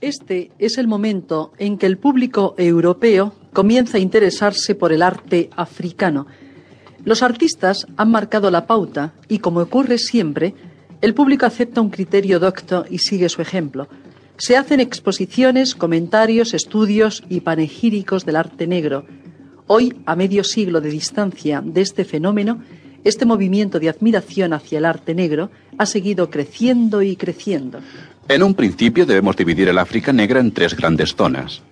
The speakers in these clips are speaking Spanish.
Este es el momento en que el público europeo comienza a interesarse por el arte africano. Los artistas han marcado la pauta y, como ocurre siempre, el público acepta un criterio docto y sigue su ejemplo. Se hacen exposiciones, comentarios, estudios y panegíricos del arte negro. Hoy, a medio siglo de distancia de este fenómeno, este movimiento de admiración hacia el arte negro ha seguido creciendo y creciendo. En un principio debemos dividir el África negra en tres grandes zonas.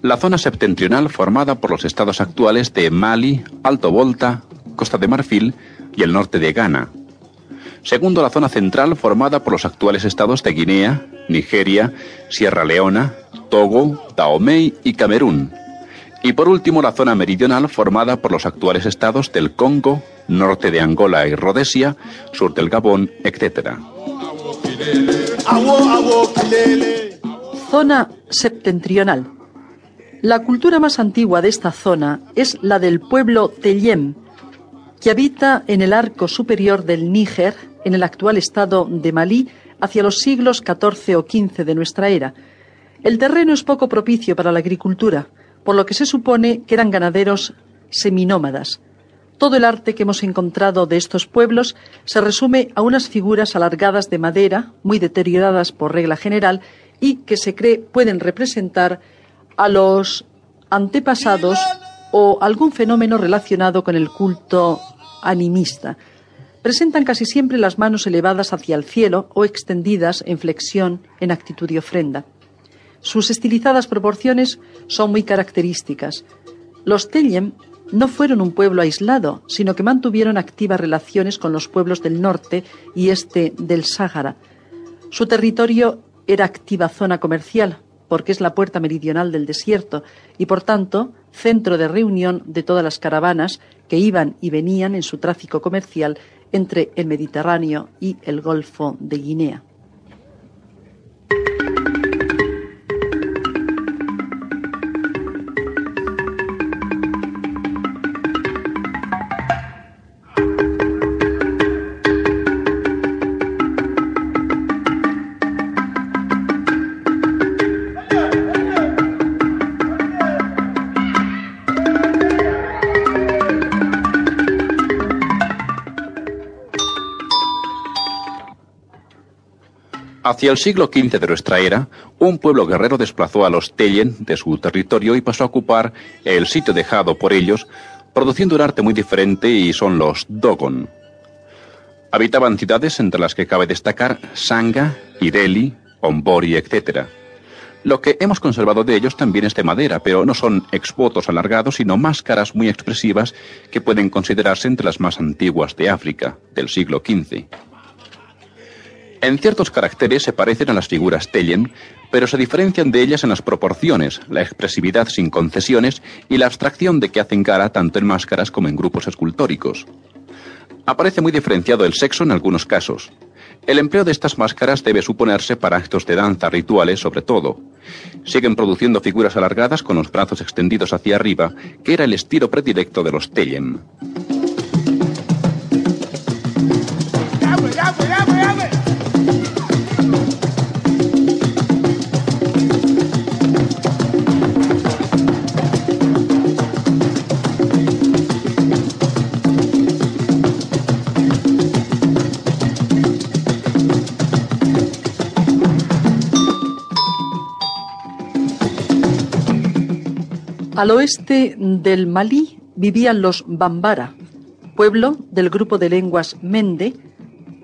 La zona septentrional formada por los estados actuales de Mali, Alto Volta, Costa de Marfil y el norte de Ghana. Segundo, la zona central formada por los actuales estados de Guinea, Nigeria, Sierra Leona, Togo, Dahomey y Camerún. Y por último, la zona meridional formada por los actuales estados del Congo, norte de Angola y Rhodesia, sur del Gabón, etc. Zona septentrional. La cultura más antigua de esta zona es la del pueblo Tellem, que habita en el arco superior del Níger, en el actual estado de Malí, hacia los siglos XIV o XV de nuestra era. El terreno es poco propicio para la agricultura, por lo que se supone que eran ganaderos seminómadas. Todo el arte que hemos encontrado de estos pueblos se resume a unas figuras alargadas de madera, muy deterioradas por regla general, y que se cree pueden representar a los antepasados o algún fenómeno relacionado con el culto animista. Presentan casi siempre las manos elevadas hacia el cielo o extendidas en flexión en actitud de ofrenda. Sus estilizadas proporciones son muy características. Los Tellem no fueron un pueblo aislado, sino que mantuvieron activas relaciones con los pueblos del norte y este del Sáhara. Su territorio era activa zona comercial, porque es la puerta meridional del desierto y, por tanto, centro de reunión de todas las caravanas que iban y venían en su tráfico comercial entre el Mediterráneo y el Golfo de Guinea. Hacia el siglo XV de nuestra era, un pueblo guerrero desplazó a los Tellen de su territorio y pasó a ocupar el sitio dejado por ellos, produciendo un arte muy diferente y son los Dogon. Habitaban ciudades entre las que cabe destacar Sanga, Ideli, Ombori, etc. Lo que hemos conservado de ellos también es de madera, pero no son exvotos alargados, sino máscaras muy expresivas que pueden considerarse entre las más antiguas de África, del siglo XV. En ciertos caracteres se parecen a las figuras Tellen, pero se diferencian de ellas en las proporciones, la expresividad sin concesiones y la abstracción de que hacen cara tanto en máscaras como en grupos escultóricos. Aparece muy diferenciado el sexo en algunos casos. El empleo de estas máscaras debe suponerse para actos de danza rituales sobre todo. Siguen produciendo figuras alargadas con los brazos extendidos hacia arriba, que era el estilo predilecto de los Tellen. Al oeste del Malí vivían los Bambara, pueblo del grupo de lenguas Mende,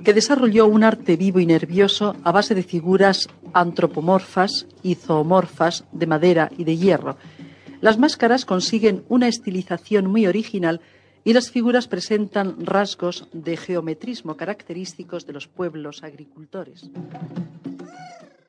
que desarrolló un arte vivo y nervioso a base de figuras antropomorfas y zoomorfas de madera y de hierro. Las máscaras consiguen una estilización muy original y las figuras presentan rasgos de geometrismo característicos de los pueblos agricultores.